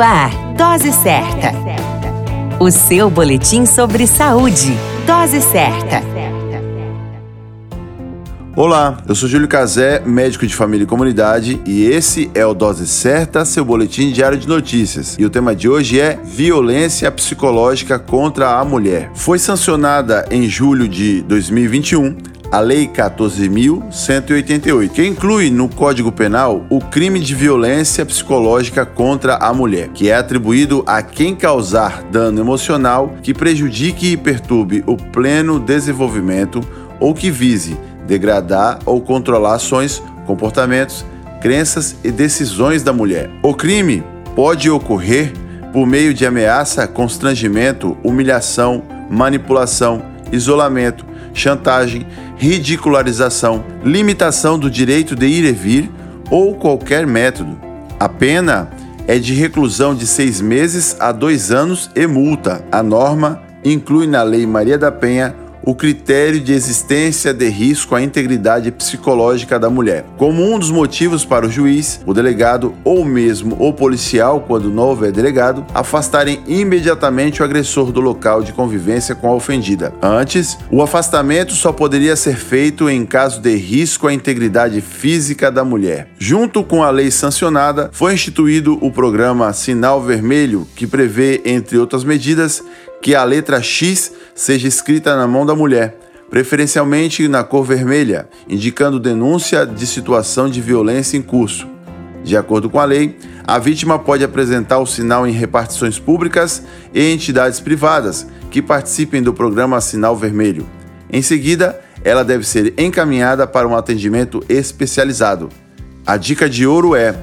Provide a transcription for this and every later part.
Ar, Dose Certa. O seu boletim sobre saúde. Dose Certa. Olá, eu sou Júlio Cazé, médico de família e comunidade, e esse é o Dose Certa, seu boletim diário de notícias. E o tema de hoje é violência psicológica contra a mulher. Foi sancionada em julho de 2021 a Lei 14.188, que inclui no Código Penal o crime de violência psicológica contra a mulher, que é atribuído a quem causar dano emocional que prejudique e perturbe o pleno desenvolvimento ou que vise degradar ou controlar ações, comportamentos, crenças e decisões da mulher. O crime pode ocorrer por meio de ameaça, constrangimento, humilhação, manipulação, isolamento, chantagem, ridicularização, limitação do direito de ir e vir ou qualquer método. A pena é de reclusão de seis meses a dois anos e multa. A norma inclui na Lei Maria da Penha o critério de existência de risco à integridade psicológica da mulher, como um dos motivos para o juiz, o delegado ou mesmo o policial, quando não houver delegado, afastarem imediatamente o agressor do local de convivência com a ofendida. Antes, o afastamento só poderia ser feito em caso de risco à integridade física da mulher. Junto com a lei sancionada, foi instituído o programa Sinal Vermelho, que prevê, entre outras medidas, que a letra X seja escrita na mão da mulher, preferencialmente na cor vermelha, indicando denúncia de situação de violência em curso. De acordo com a lei, a vítima pode apresentar o sinal em repartições públicas e entidades privadas que participem do programa Sinal Vermelho. Em seguida, ela deve ser encaminhada para um atendimento especializado. A dica de ouro é: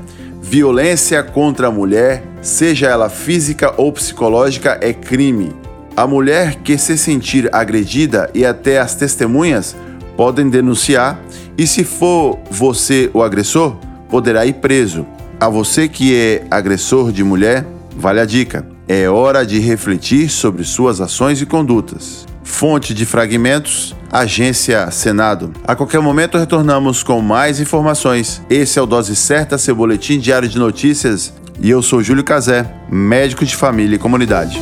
violência contra a mulher, seja ela física ou psicológica, é crime. A mulher que se sentir agredida e até as testemunhas podem denunciar, e se for você o agressor, poderá ir preso. A você que é agressor de mulher, vale a dica: é hora de refletir sobre suas ações e condutas. Fonte de fragmentos, Agência Senado. A qualquer momento retornamos com mais informações. Esse é o Dose Certa, seu boletim diário de notícias. E eu sou Júlio Cazé, médico de família e comunidade.